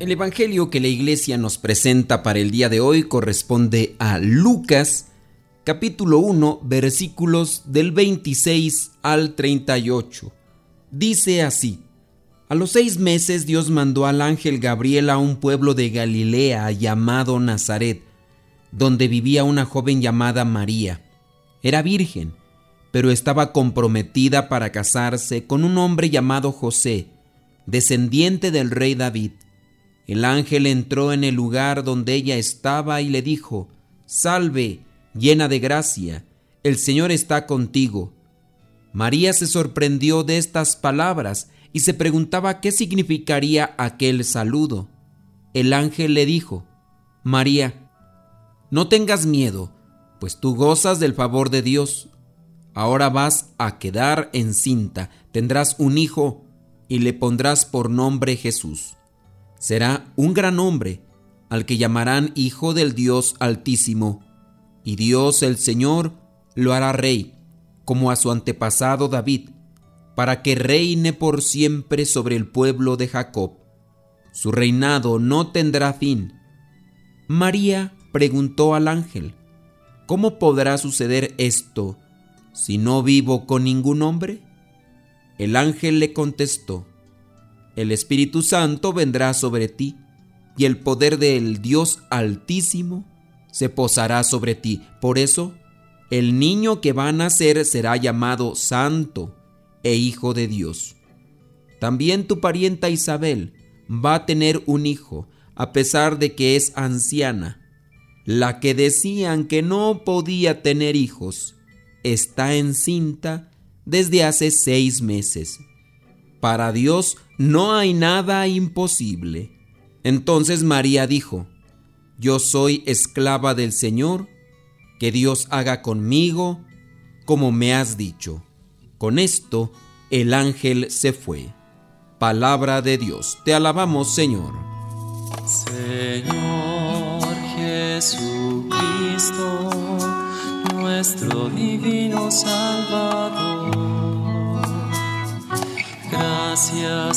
El Evangelio que la iglesia nos presenta para el día de hoy corresponde a Lucas, capítulo 1, versículos del 26 al 38. Dice así, a los seis meses Dios mandó al ángel Gabriel a un pueblo de Galilea llamado Nazaret, donde vivía una joven llamada María. Era virgen, pero estaba comprometida para casarse con un hombre llamado José, descendiente del rey David. El ángel entró en el lugar donde ella estaba y le dijo, Salve, llena de gracia, el Señor está contigo. María se sorprendió de estas palabras y se preguntaba qué significaría aquel saludo. El ángel le dijo, María, no tengas miedo, pues tú gozas del favor de Dios. Ahora vas a quedar encinta, tendrás un hijo y le pondrás por nombre Jesús será un gran hombre, al que llamarán Hijo del Dios Altísimo, y Dios el Señor lo hará rey, como a su antepasado David, para que reine por siempre sobre el pueblo de Jacob. Su reinado no tendrá fin. María preguntó al ángel, ¿cómo podrá suceder esto si no vivo con ningún hombre? El ángel le contestó, el Espíritu Santo vendrá sobre ti, y el poder del Dios Altísimo se posará sobre ti. Por eso, el niño que va a nacer será llamado Santo e Hijo de Dios. También tu parienta Isabel va a tener un hijo, a pesar de que es anciana. La que decían que no podía tener hijos, está encinta desde hace seis meses. Para Dios no hay nada imposible. Entonces María dijo, Yo soy esclava del Señor, que Dios haga conmigo como me has dicho. Con esto el ángel se fue. Palabra de Dios, te alabamos Señor. Señor Jesucristo, nuestro divino Salvador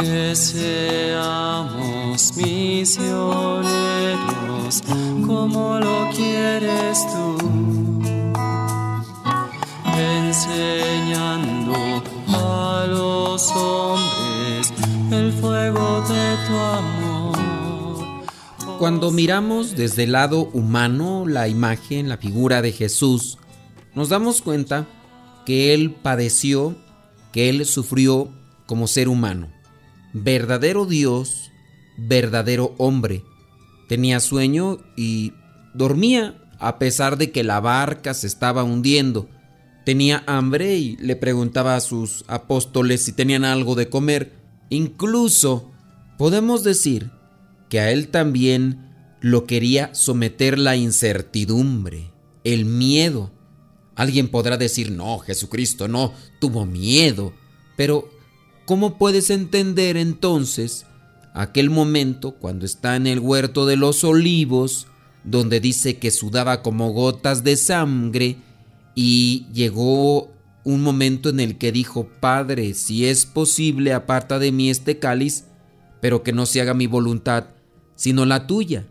Que seamos misioneros como lo quieres tú, enseñando a los hombres el fuego de tu amor. Cuando miramos desde el lado humano la imagen, la figura de Jesús, nos damos cuenta que Él padeció, que Él sufrió como ser humano verdadero Dios, verdadero hombre. Tenía sueño y dormía a pesar de que la barca se estaba hundiendo. Tenía hambre y le preguntaba a sus apóstoles si tenían algo de comer. Incluso podemos decir que a él también lo quería someter la incertidumbre, el miedo. Alguien podrá decir, no, Jesucristo no tuvo miedo, pero ¿Cómo puedes entender entonces aquel momento cuando está en el huerto de los olivos, donde dice que sudaba como gotas de sangre y llegó un momento en el que dijo, Padre, si es posible, aparta de mí este cáliz, pero que no se haga mi voluntad, sino la tuya,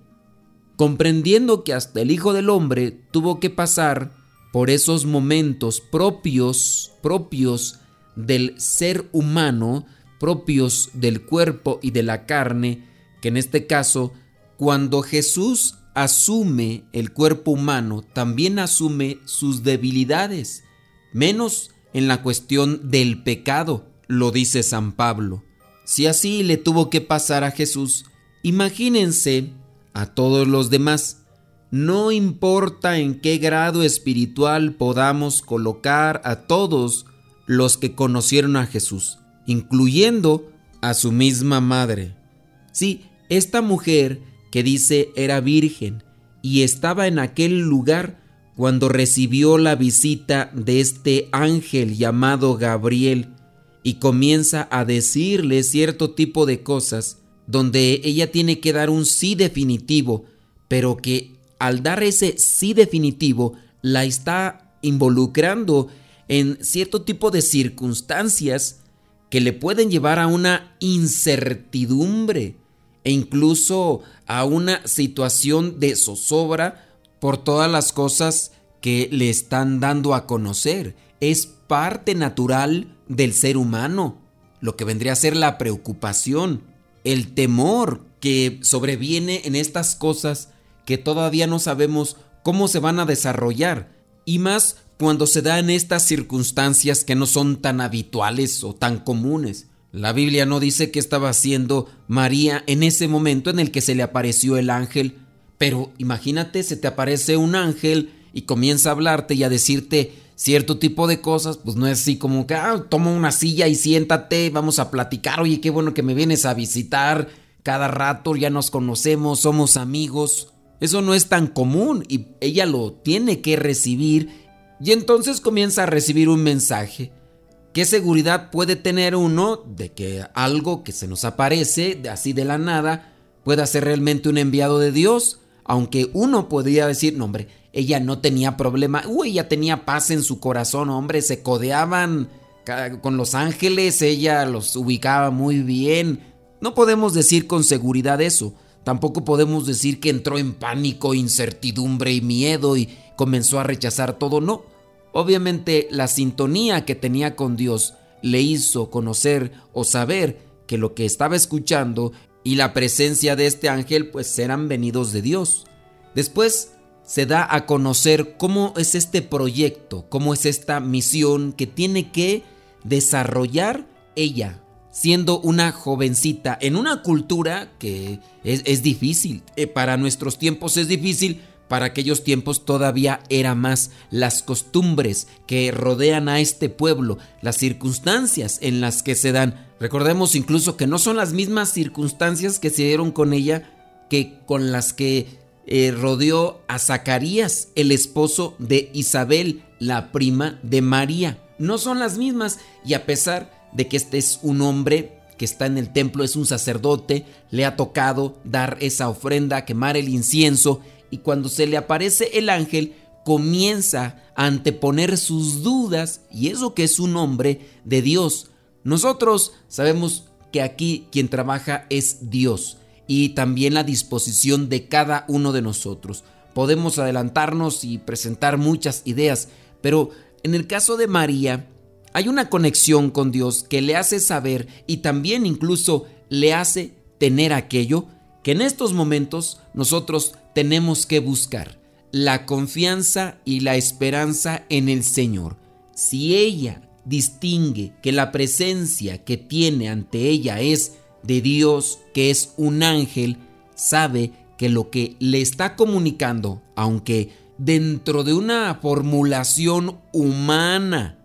comprendiendo que hasta el Hijo del Hombre tuvo que pasar por esos momentos propios, propios del ser humano propios del cuerpo y de la carne, que en este caso, cuando Jesús asume el cuerpo humano, también asume sus debilidades, menos en la cuestión del pecado, lo dice San Pablo. Si así le tuvo que pasar a Jesús, imagínense a todos los demás. No importa en qué grado espiritual podamos colocar a todos los que conocieron a Jesús, incluyendo a su misma madre. Sí, esta mujer que dice era virgen y estaba en aquel lugar cuando recibió la visita de este ángel llamado Gabriel y comienza a decirle cierto tipo de cosas donde ella tiene que dar un sí definitivo, pero que al dar ese sí definitivo la está involucrando en cierto tipo de circunstancias que le pueden llevar a una incertidumbre e incluso a una situación de zozobra por todas las cosas que le están dando a conocer. Es parte natural del ser humano, lo que vendría a ser la preocupación, el temor que sobreviene en estas cosas que todavía no sabemos cómo se van a desarrollar, y más cuando se dan estas circunstancias que no son tan habituales o tan comunes. La Biblia no dice qué estaba haciendo María en ese momento en el que se le apareció el ángel, pero imagínate, se te aparece un ángel y comienza a hablarte y a decirte cierto tipo de cosas, pues no es así como que, ah, toma una silla y siéntate, vamos a platicar, oye, qué bueno que me vienes a visitar cada rato, ya nos conocemos, somos amigos. Eso no es tan común y ella lo tiene que recibir y entonces comienza a recibir un mensaje. ¿Qué seguridad puede tener uno de que algo que se nos aparece así de la nada pueda ser realmente un enviado de Dios? Aunque uno podría decir, no hombre, ella no tenía problema, uy, ella tenía paz en su corazón, hombre, se codeaban con los ángeles, ella los ubicaba muy bien. No podemos decir con seguridad eso. Tampoco podemos decir que entró en pánico, incertidumbre y miedo y comenzó a rechazar todo, no. Obviamente la sintonía que tenía con Dios le hizo conocer o saber que lo que estaba escuchando y la presencia de este ángel pues eran venidos de Dios. Después se da a conocer cómo es este proyecto, cómo es esta misión que tiene que desarrollar ella, siendo una jovencita en una cultura que es, difícil. Eh, para nuestros tiempos es difícil para aquellos tiempos todavía era más las costumbres que rodean a este pueblo, las circunstancias en las que se dan. Recordemos incluso que no son las mismas circunstancias que se dieron con ella que con las que eh, rodeó a Zacarías, el esposo de Isabel, la prima de María. No son las mismas y a pesar de que este es un hombre que está en el templo, es un sacerdote, le ha tocado dar esa ofrenda, quemar el incienso y cuando se le aparece el ángel comienza a anteponer sus dudas y eso que es un hombre de Dios. Nosotros sabemos que aquí quien trabaja es Dios y también la disposición de cada uno de nosotros. Podemos adelantarnos y presentar muchas ideas, pero en el caso de María hay una conexión con Dios que le hace saber y también incluso le hace tener aquello que en estos momentos nosotros tenemos que buscar, la confianza y la esperanza en el Señor. Si ella distingue que la presencia que tiene ante ella es de Dios, que es un ángel, sabe que lo que le está comunicando, aunque dentro de una formulación humana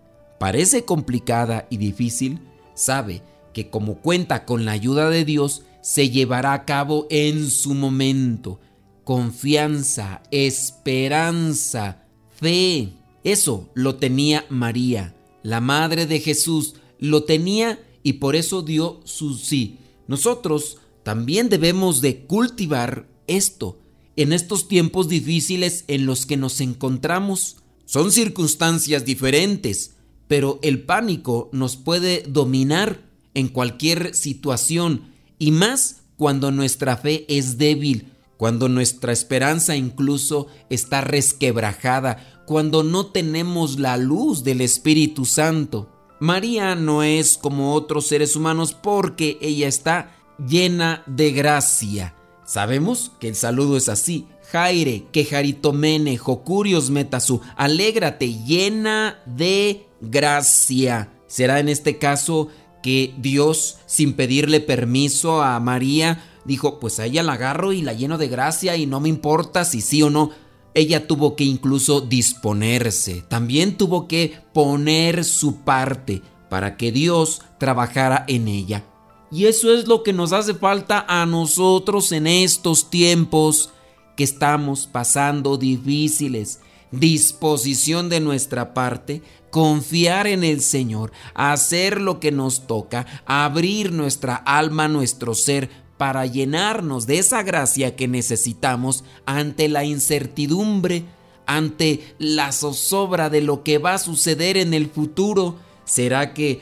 parece complicada y difícil, sabe que como cuenta con la ayuda de Dios, se llevará a cabo en su momento. Confianza, esperanza, fe. Eso lo tenía María, la madre de Jesús, lo tenía y por eso dio su sí. Nosotros también debemos de cultivar esto en estos tiempos difíciles en los que nos encontramos. Son circunstancias diferentes, pero el pánico nos puede dominar en cualquier situación y más cuando nuestra fe es débil, cuando nuestra esperanza incluso está resquebrajada, cuando no tenemos la luz del Espíritu Santo. María no es como otros seres humanos porque ella está llena de gracia. Sabemos que el saludo es así. Jaire, quejaritomene, jocurios metasu, alégrate, llena de gracia. Será en este caso que Dios, sin pedirle permiso a María, dijo, pues a ella la agarro y la lleno de gracia y no me importa si sí o no. Ella tuvo que incluso disponerse, también tuvo que poner su parte para que Dios trabajara en ella. Y eso es lo que nos hace falta a nosotros en estos tiempos que estamos pasando difíciles. Disposición de nuestra parte, confiar en el Señor, hacer lo que nos toca, abrir nuestra alma, nuestro ser, para llenarnos de esa gracia que necesitamos ante la incertidumbre, ante la zozobra de lo que va a suceder en el futuro. ¿Será que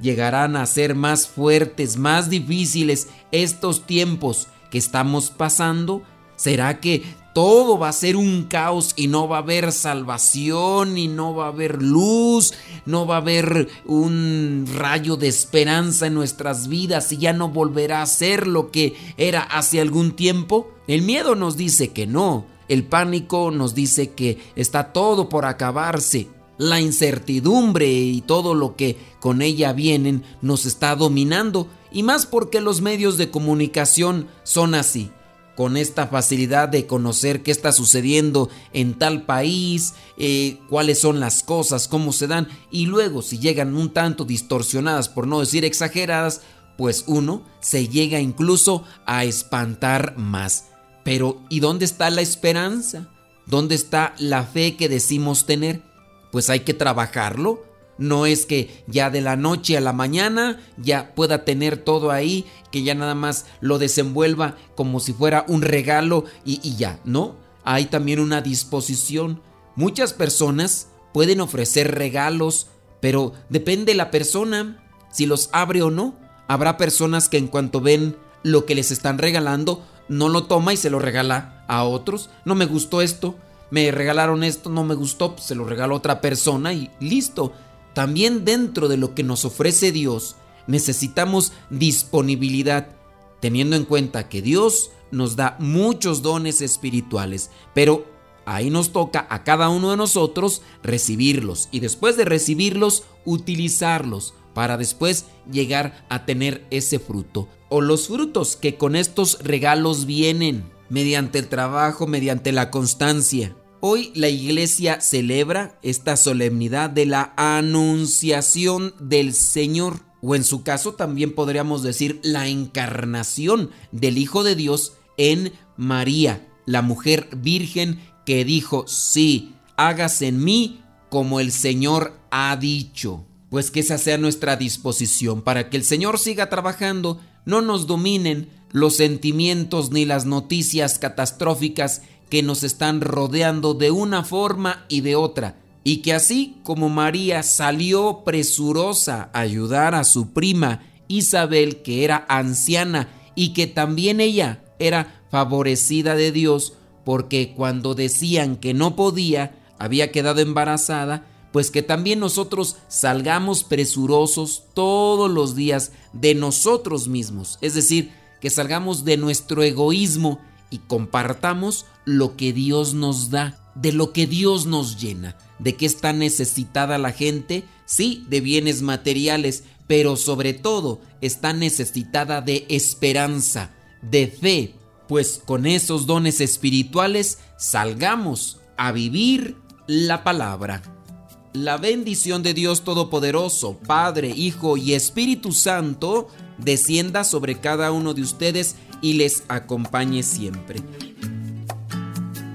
llegarán a ser más fuertes, más difíciles estos tiempos que estamos pasando? ¿Será que todo va a ser un caos y no va a haber salvación y no va a haber luz, no va a haber un rayo de esperanza en nuestras vidas y ya no volverá a ser lo que era hace algún tiempo? El miedo nos dice que no, el pánico nos dice que está todo por acabarse. La incertidumbre y todo lo que con ella vienen nos está dominando y más porque los medios de comunicación son así, con esta facilidad de conocer qué está sucediendo en tal país, eh, cuáles son las cosas, cómo se dan y luego si llegan un tanto distorsionadas por no decir exageradas, pues uno se llega incluso a espantar más. Pero ¿y dónde está la esperanza? ¿Dónde está la fe que decimos tener? pues hay que trabajarlo. No es que ya de la noche a la mañana ya pueda tener todo ahí, que ya nada más lo desenvuelva como si fuera un regalo y, ya, ¿no? Hay también una disposición. Muchas personas pueden ofrecer regalos, pero depende la persona si los abre o no. Habrá personas que en cuanto ven lo que les están regalando, no lo toma y se lo regala a otros. No me gustó esto, me regalaron esto, no me gustó, pues, se lo regaló otra persona y listo. También dentro de lo que nos ofrece Dios, necesitamos disponibilidad, teniendo en cuenta que Dios nos da muchos dones espirituales, pero ahí nos toca a cada uno de nosotros recibirlos y después de recibirlos, utilizarlos para después llegar a tener ese fruto o los frutos que con estos regalos vienen mediante el trabajo, mediante la constancia. Hoy la iglesia celebra esta solemnidad de la anunciación del Señor, o en su caso también podríamos decir la encarnación del Hijo de Dios en María, la mujer virgen que dijo, sí, hágase en mí como el Señor ha dicho. Pues que esa sea nuestra disposición para que el Señor siga trabajando, no nos dominen los sentimientos ni las noticias catastróficas que nos están rodeando de una forma y de otra, y que así como María salió presurosa a ayudar a su prima Isabel, que era anciana, y que también ella era favorecida de Dios, porque cuando decían que no podía, había quedado embarazada, pues que también nosotros salgamos presurosos todos los días de nosotros mismos, es decir, que salgamos de nuestro egoísmo y compartamos lo que Dios nos da, de lo que Dios nos llena, de qué está necesitada la gente, sí, de bienes materiales, pero sobre todo está necesitada de esperanza, de fe, pues con esos dones espirituales salgamos a vivir la palabra. La bendición de Dios Todopoderoso, Padre, Hijo y Espíritu Santo, descienda sobre cada uno de ustedes y les acompañe siempre.